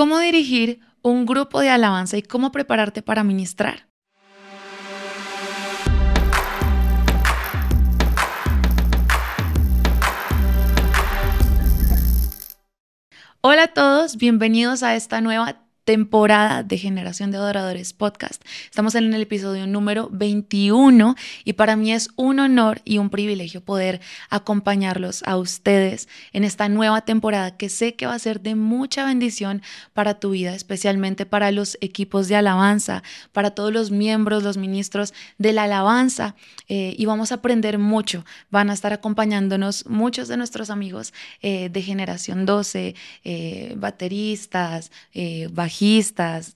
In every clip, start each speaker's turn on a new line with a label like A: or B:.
A: cómo dirigir un grupo de alabanza y cómo prepararte para ministrar. Hola a todos, bienvenidos a esta nueva temporada de Generación de Adoradores Podcast. Estamos en el episodio número 21 y para mí es un honor y un privilegio poder acompañarlos a ustedes en esta nueva temporada que sé que va a ser de mucha bendición para tu vida, especialmente para los equipos de alabanza, para todos los miembros, los ministros de la alabanza eh, y vamos a aprender mucho. Van a estar acompañándonos muchos de nuestros amigos eh, de Generación 12, eh, bateristas, bajistas,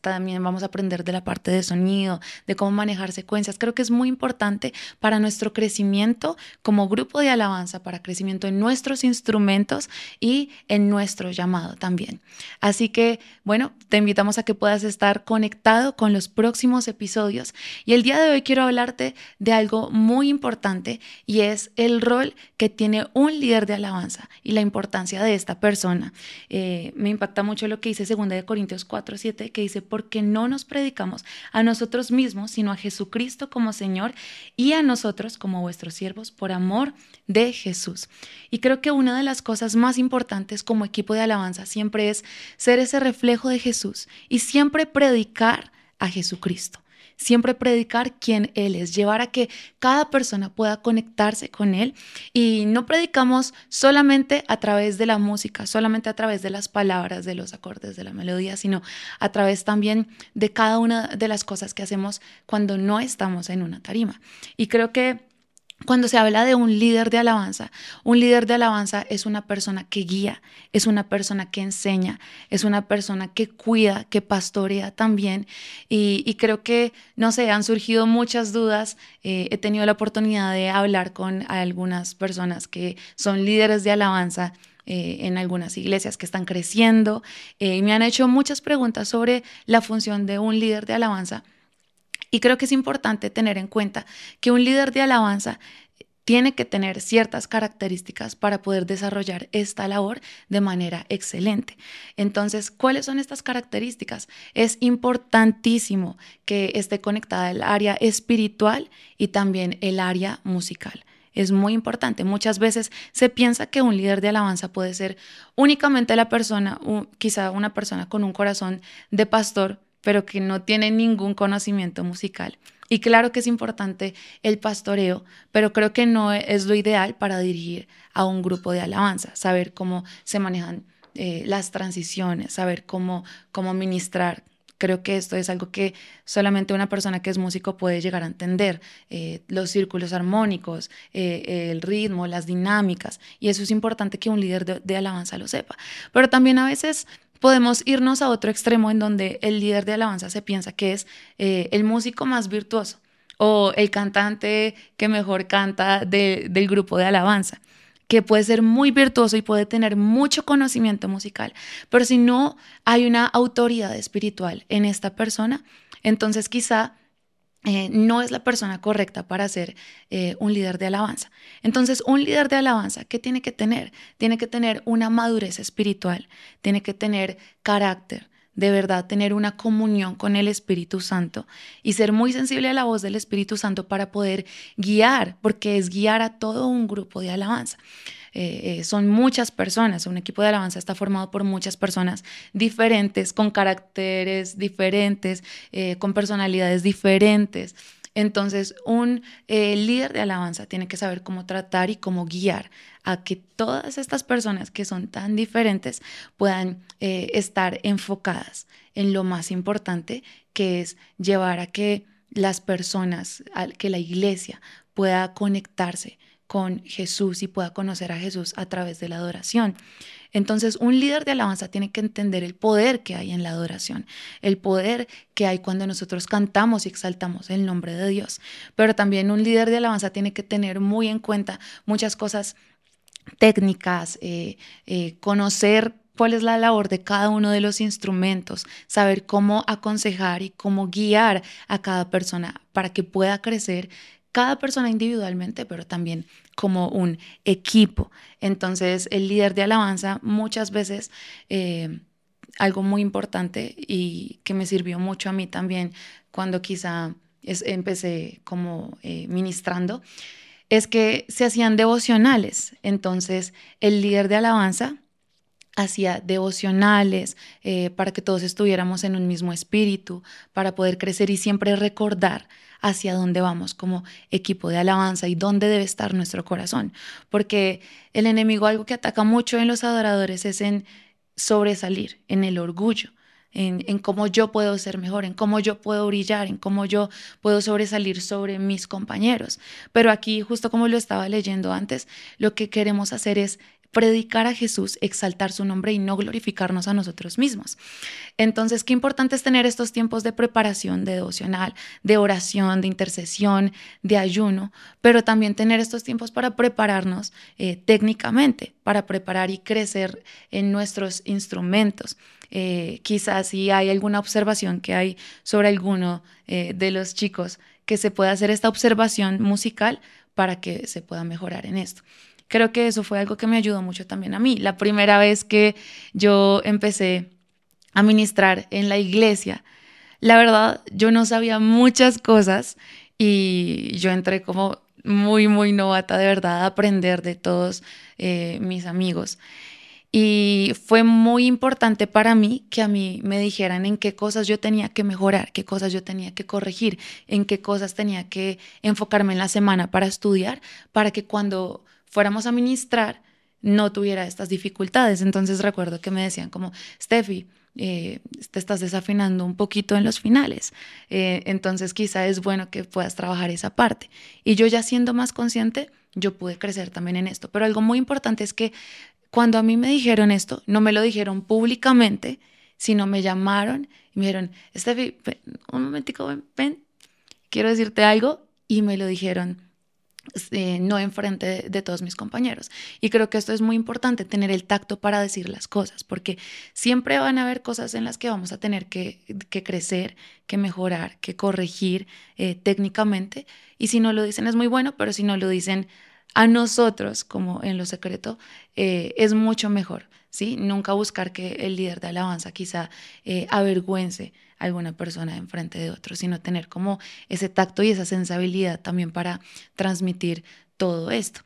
A: también vamos a aprender de la parte de sonido, de cómo manejar secuencias. Creo que es muy importante para nuestro crecimiento como grupo de alabanza, para crecimiento en nuestros instrumentos y en nuestro llamado también. Así que, bueno, te invitamos a que puedas estar conectado con los próximos episodios. Y el día de hoy quiero hablarte de algo muy importante y es el rol que tiene un líder de alabanza y la importancia de esta persona. Eh, me impacta mucho lo que dice 2 Corintios 4 7, que dice, porque no nos predicamos a nosotros mismos, sino a Jesucristo como Señor y a nosotros como vuestros siervos por amor de Jesús. Y creo que una de las cosas más importantes como equipo de alabanza siempre es ser ese reflejo de Jesús y siempre predicar a Jesucristo siempre predicar quién Él es, llevar a que cada persona pueda conectarse con Él y no predicamos solamente a través de la música, solamente a través de las palabras, de los acordes, de la melodía, sino a través también de cada una de las cosas que hacemos cuando no estamos en una tarima. Y creo que cuando se habla de un líder de alabanza, un líder de alabanza es una persona que guía, es una persona que enseña, es una persona que cuida, que pastorea también. Y, creo que, no sé, han surgido muchas dudas. Eh, he tenido la oportunidad de hablar con algunas personas que son líderes de alabanza. Eh, en algunas iglesias que están creciendo eh, y me han hecho muchas preguntas sobre la función de un líder de alabanza y creo que es importante tener en cuenta que un líder de alabanza tiene que tener ciertas características para poder desarrollar esta labor de manera excelente. Entonces, ¿cuáles son estas características? Es importantísimo que esté conectada el área espiritual y también el área musical. Es muy importante. Muchas veces se piensa que un líder de alabanza puede ser únicamente la persona, quizá una persona con un corazón de pastor, pero que no tiene ningún conocimiento musical. Y claro que es importante el pastoreo, pero creo que no es lo ideal para dirigir a un grupo de alabanza, saber cómo se manejan eh, las transiciones, saber cómo, cómo ministrar. Creo que esto es algo que solamente una persona que es músico puede llegar a entender, eh, los círculos armónicos, eh, el ritmo, las dinámicas, y eso es importante que un líder de alabanza lo sepa. Pero también a veces podemos irnos a otro extremo en donde el líder de alabanza se piensa que es eh, el músico más virtuoso o el cantante que mejor canta del grupo de alabanza que puede ser muy virtuoso y puede tener mucho conocimiento musical, pero si no hay una autoridad espiritual en esta persona, entonces quizá eh, no es la persona correcta para ser eh, un líder de alabanza. Entonces, un líder de alabanza, ¿qué tiene que tener? Tiene que tener una madurez espiritual, tiene que tener carácter, de verdad tener una comunión con el Espíritu Santo y ser muy sensible a la voz del Espíritu Santo para poder guiar, porque es guiar a todo un grupo de alabanza. Eh, eh, son muchas personas, un equipo de alabanza está formado por muchas personas diferentes, con caracteres diferentes, eh, con personalidades diferentes. Entonces, un líder de alabanza tiene que saber cómo tratar y cómo guiar a que todas estas personas que son tan diferentes puedan estar enfocadas en lo más importante, que es llevar a que las personas, a que la iglesia pueda conectarse con Jesús y pueda conocer a Jesús a través de la adoración. Entonces, un líder de alabanza tiene que entender el poder que hay en la adoración, el poder que hay cuando nosotros cantamos y exaltamos el nombre de Dios. Pero también un líder de alabanza tiene que tener muy en cuenta muchas cosas técnicas, eh, eh, conocer cuál es la labor de cada uno de los instrumentos, saber cómo aconsejar y cómo guiar a cada persona para que pueda crecer cada persona individualmente, pero también como un equipo. Entonces, el líder de alabanza muchas veces... Eh, algo muy importante y que me sirvió mucho a mí también cuando quizá empecé como eh, ministrando, es que se hacían devocionales. Entonces, el líder de alabanza hacía devocionales eh, para que todos estuviéramos en un mismo espíritu, para poder crecer y siempre recordar hacia dónde vamos como equipo de alabanza y dónde debe estar nuestro corazón. Porque el enemigo algo que ataca mucho en los adoradores es en sobresalir, en el orgullo en, cómo yo puedo ser mejor, en cómo yo puedo brillar, en cómo yo puedo sobresalir sobre mis compañeros. Pero aquí, justo como lo estaba leyendo antes, lo que queremos hacer es predicar a Jesús, exaltar su nombre y no glorificarnos a nosotros mismos. Entonces, qué importante es tener estos tiempos de preparación, de devocional, de oración, de intercesión, de ayuno, pero también tener estos tiempos para prepararnos eh, técnicamente, para preparar y crecer en nuestros instrumentos. Eh, quizás si hay alguna observación que hay sobre alguno eh, de los chicos, que se pueda hacer esta observación musical para que se pueda mejorar en esto. Creo que eso fue algo que me ayudó mucho también a mí. La primera vez que yo empecé a ministrar en la iglesia, la verdad, yo no sabía muchas cosas y yo entré como muy, muy novata de verdad a aprender de todos eh, mis amigos. Y fue muy importante para mí que a mí me dijeran en qué cosas yo tenía que mejorar, qué cosas yo tenía que corregir, en qué cosas tenía que enfocarme en la semana para estudiar, para que cuando fuéramos a ministrar no tuviera estas dificultades. Entonces recuerdo que me decían como, Steffi, eh, te estás desafinando un poquito en los finales, eh, entonces quizá es bueno que puedas trabajar esa parte. Y yo ya siendo más consciente, yo pude crecer también en esto. Pero algo muy importante es que cuando a mí me dijeron esto, no me lo dijeron públicamente, sino me llamaron y me dijeron, Steffi, un momentico, ven, quiero decirte algo. Y me lo dijeron eh, no enfrente de, de, todos mis compañeros. Y creo que esto es muy importante, tener el tacto para decir las cosas, porque siempre van a haber cosas en las que vamos a tener que, crecer, que mejorar, que corregir eh, técnicamente. Y si no lo dicen es muy bueno, pero si no lo dicen a nosotros, como en lo secreto, eh, es mucho mejor, ¿sí? Nunca buscar que el líder de alabanza quizá eh, avergüence a alguna persona en frente de otro, sino tener como ese tacto y esa sensibilidad también para transmitir todo esto.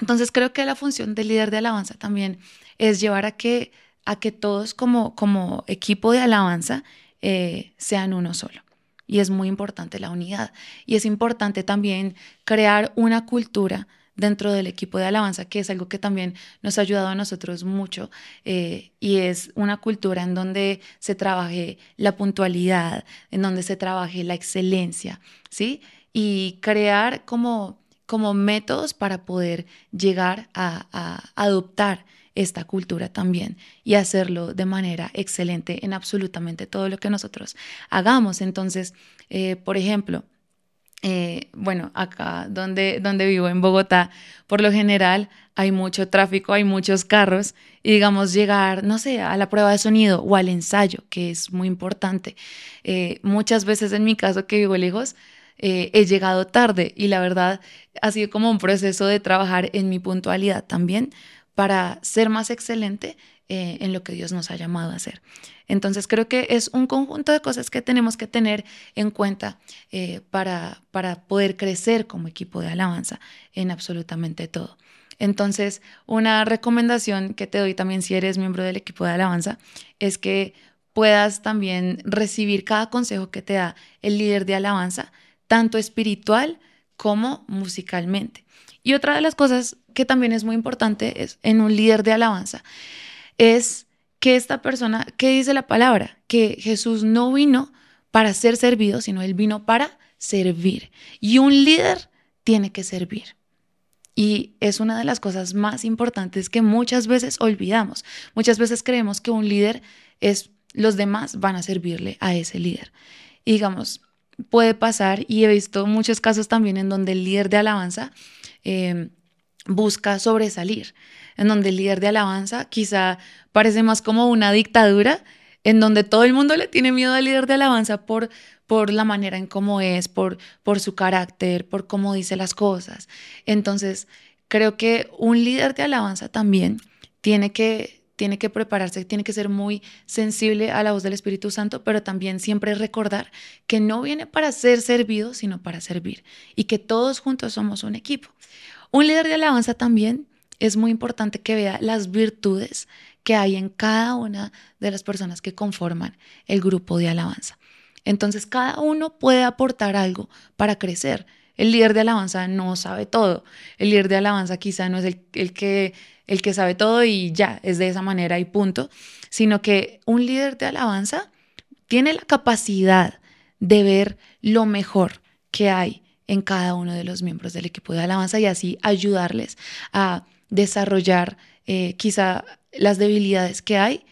A: Entonces creo que la función del líder de alabanza también es llevar a que, a que todos como, como equipo de alabanza eh, sean uno solo. Y es muy importante la unidad. Y es importante también crear una cultura dentro del equipo de alabanza, que es algo que también nos ha ayudado a nosotros mucho, eh, y es una cultura en donde se trabaje la puntualidad, en donde se trabaje la excelencia, ¿sí? Y crear como, como métodos para poder llegar a, adoptar esta cultura también y hacerlo de manera excelente en absolutamente todo lo que nosotros hagamos. Entonces, eh, por ejemplo, eh, bueno, acá donde, donde vivo en Bogotá, por lo general hay mucho tráfico, hay muchos carros y digamos llegar, no sé, a la prueba de sonido o al ensayo, que es muy importante. Eh, muchas veces en mi caso que vivo lejos, eh, he llegado tarde y la verdad ha sido como un proceso de trabajar en mi puntualidad también para ser más excelente en lo que Dios nos ha llamado a hacer. Entonces creo que es un conjunto de cosas que tenemos que tener en cuenta eh, para, para poder crecer como equipo de alabanza en absolutamente todo. Entonces, una recomendación que te doy también si eres miembro del equipo de alabanza es que puedas también recibir cada consejo que te da el líder de alabanza, tanto espiritual como musicalmente. Y otra de las cosas que también es muy importante es en un líder de alabanza es que esta persona, ¿qué dice la palabra? Que Jesús no vino para ser servido, sino él vino para servir. Y un líder tiene que servir. Y es una de las cosas más importantes que muchas veces olvidamos. Muchas veces creemos que un líder es los demás van a servirle a ese líder. Y digamos, puede pasar, y he visto muchos casos también en donde el líder de alabanza eh, busca sobresalir en donde el líder de alabanza quizá parece más como una dictadura, en donde todo el mundo le tiene miedo al líder de alabanza por, por la manera en cómo es, por, por su carácter, por cómo dice las cosas. Entonces, creo que un líder de alabanza también tiene que tiene que prepararse, tiene que ser muy sensible a la voz del Espíritu Santo, pero también siempre recordar que no viene para ser servido, sino para servir y que todos juntos somos un equipo. Un líder de alabanza también es muy importante que vea las virtudes que hay en cada una de las personas que conforman el grupo de alabanza. Entonces cada uno puede aportar algo para crecer. El líder de alabanza no sabe todo. El líder de alabanza quizá no es el, el que el que sabe todo y ya, es de esa manera y punto, sino que un líder de alabanza tiene la capacidad de ver lo mejor que hay en cada uno de los miembros del equipo de alabanza y así ayudarles a desarrollar eh, quizá las debilidades que hay,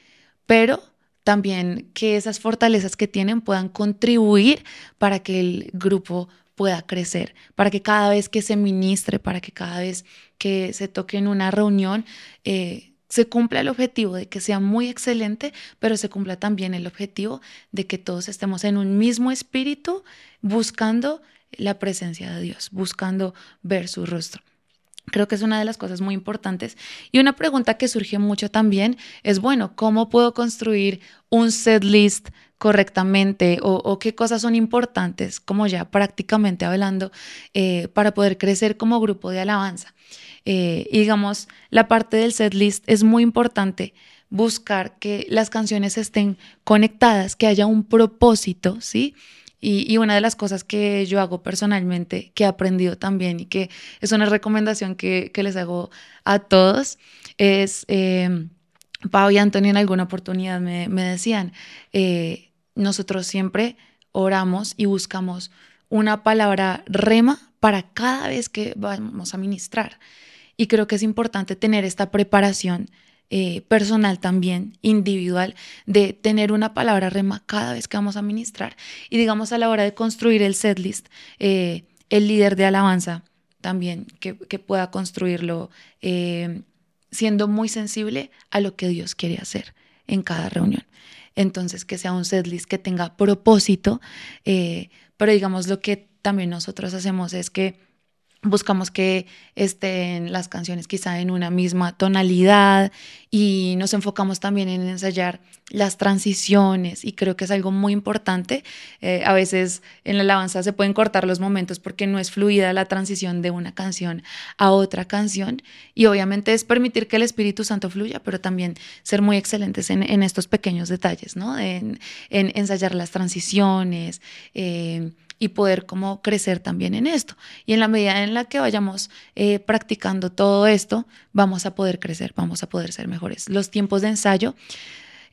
A: pero también que esas fortalezas que tienen puedan contribuir para que el grupo pueda crecer, para que cada vez que se ministre, para que cada vez que se toque en una reunión, eh, se cumpla el objetivo de que sea muy excelente, pero se cumpla también el objetivo de que todos estemos en un mismo espíritu buscando la presencia de Dios, buscando ver su rostro. Creo que es una de las cosas muy importantes. Y una pregunta que surge mucho también es, bueno, ¿cómo puedo construir un set list correctamente o, qué cosas son importantes, como ya prácticamente hablando, eh, para poder crecer como grupo de alabanza? Eh, y digamos, la parte del set list es muy importante buscar que las canciones estén conectadas, que haya un propósito, ¿sí? Y, una de las cosas que yo hago personalmente, que he aprendido también y que es una recomendación que, les hago a todos, es, eh, y Antonio en alguna oportunidad me, decían, eh, nosotros siempre oramos y buscamos una palabra rema para cada vez que vamos a ministrar. Y creo que es importante tener esta preparación eh, personal también, individual, de tener una palabra rema cada vez que vamos a ministrar. Y digamos a la hora de construir el setlist, eh, el líder de alabanza también, que, pueda construirlo eh, siendo muy sensible a lo que Dios quiere hacer en cada reunión. Entonces, que sea un setlist que tenga propósito, pero digamos lo que también nosotros hacemos es que Buscamos que estén las canciones quizá en una misma tonalidad y nos enfocamos también en ensayar las transiciones y creo que es algo muy importante. Eh, a veces en la alabanza se pueden cortar los momentos porque no es fluida la transición de una canción a otra canción y obviamente es permitir que el Espíritu Santo fluya, pero también ser muy excelentes en, estos pequeños detalles, ¿no? En, ensayar las transiciones. Eh, y poder como crecer también en esto. Y en la medida en la que vayamos eh, practicando todo esto, vamos a poder crecer, vamos a poder ser mejores. Los tiempos de ensayo,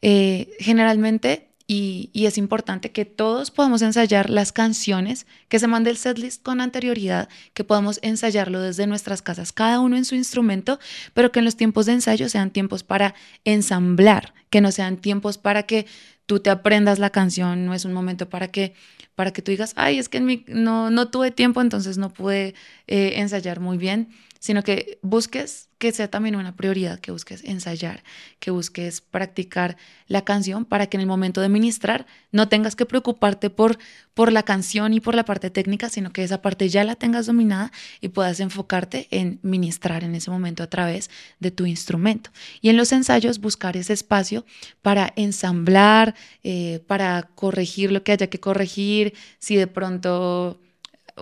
A: eh, generalmente, y, y, es importante que todos podamos ensayar las canciones, que se mande el setlist con anterioridad, que podamos ensayarlo desde nuestras casas, cada uno en su instrumento, pero que en los tiempos de ensayo sean tiempos para ensamblar, que no sean tiempos para que tú te aprendas la canción, no es un momento para que para que tú digas, ay, es que en mi, no, no tuve tiempo, entonces no pude eh, ensayar muy bien, sino que busques que sea también una prioridad, que busques ensayar, que busques practicar la canción para que en el momento de ministrar no tengas que preocuparte por, por la canción y por la parte técnica, sino que esa parte ya la tengas dominada y puedas enfocarte en ministrar en ese momento a través de tu instrumento. Y en los ensayos buscar ese espacio para ensamblar, eh, para corregir lo que haya que corregir, si de pronto,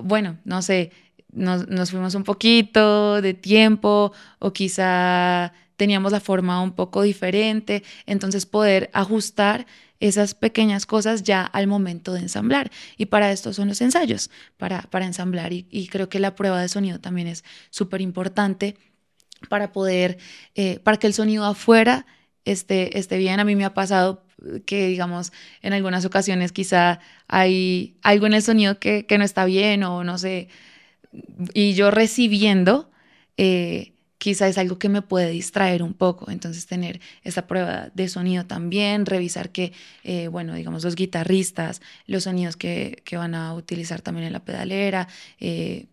A: bueno, no sé, nos, fuimos un poquito de tiempo o quizá teníamos la forma un poco diferente, entonces poder ajustar esas pequeñas cosas ya al momento de ensamblar. Y para esto son los ensayos, para, para ensamblar. Y, creo que la prueba de sonido también es súper importante para poder, eh, para que el sonido afuera esté, esté bien. A mí me ha pasado que, digamos, en algunas ocasiones quizá hay algo en el sonido que, que no está bien o no sé, y yo recibiendo, eh, quizá es algo que me puede distraer un poco. Entonces, tener esa prueba de sonido también, revisar que, eh, bueno, digamos, los guitarristas, los sonidos que, van a utilizar también en la pedalera eh,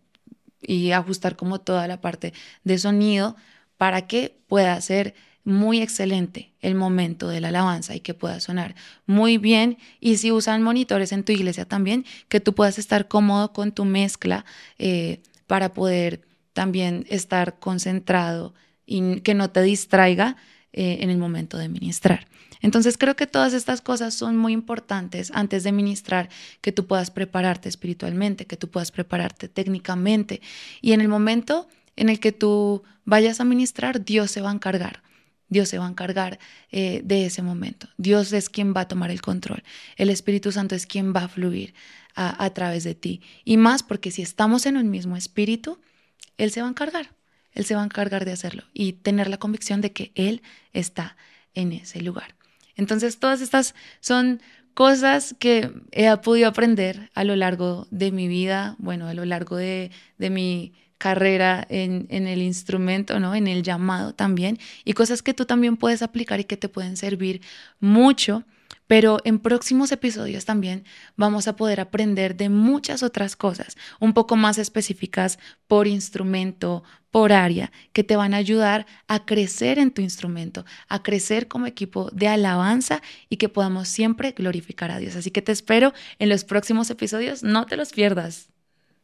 A: y ajustar como toda la parte de sonido para que pueda ser muy excelente el momento de la alabanza y que pueda sonar muy bien. Y si usan monitores en tu iglesia también, que tú puedas estar cómodo con tu mezcla eh, para poder también estar concentrado y que no te distraiga eh, en el momento de ministrar. Entonces creo que todas estas cosas son muy importantes antes de ministrar, que tú puedas prepararte espiritualmente, que tú puedas prepararte técnicamente y en el momento en el que tú vayas a ministrar, Dios se va a encargar. Dios se va a encargar eh, de ese momento. Dios es quien va a tomar el control. El Espíritu Santo es quien va a fluir a, a través de ti. Y más porque si estamos en un mismo espíritu, Él se va a encargar. Él se va a encargar de hacerlo y tener la convicción de que Él está en ese lugar. Entonces, todas estas son cosas que he podido aprender a lo largo de mi vida, bueno, a lo largo de, mi carrera en, en, el instrumento, ¿no? En el llamado también, y cosas que tú también puedes aplicar y que te pueden servir mucho pero en próximos episodios también vamos a poder aprender de muchas otras cosas, un poco más específicas por instrumento, por área, que te van a ayudar a crecer en tu instrumento, a crecer como equipo de alabanza y que podamos siempre glorificar a Dios. Así que te espero en los próximos episodios, no te los pierdas.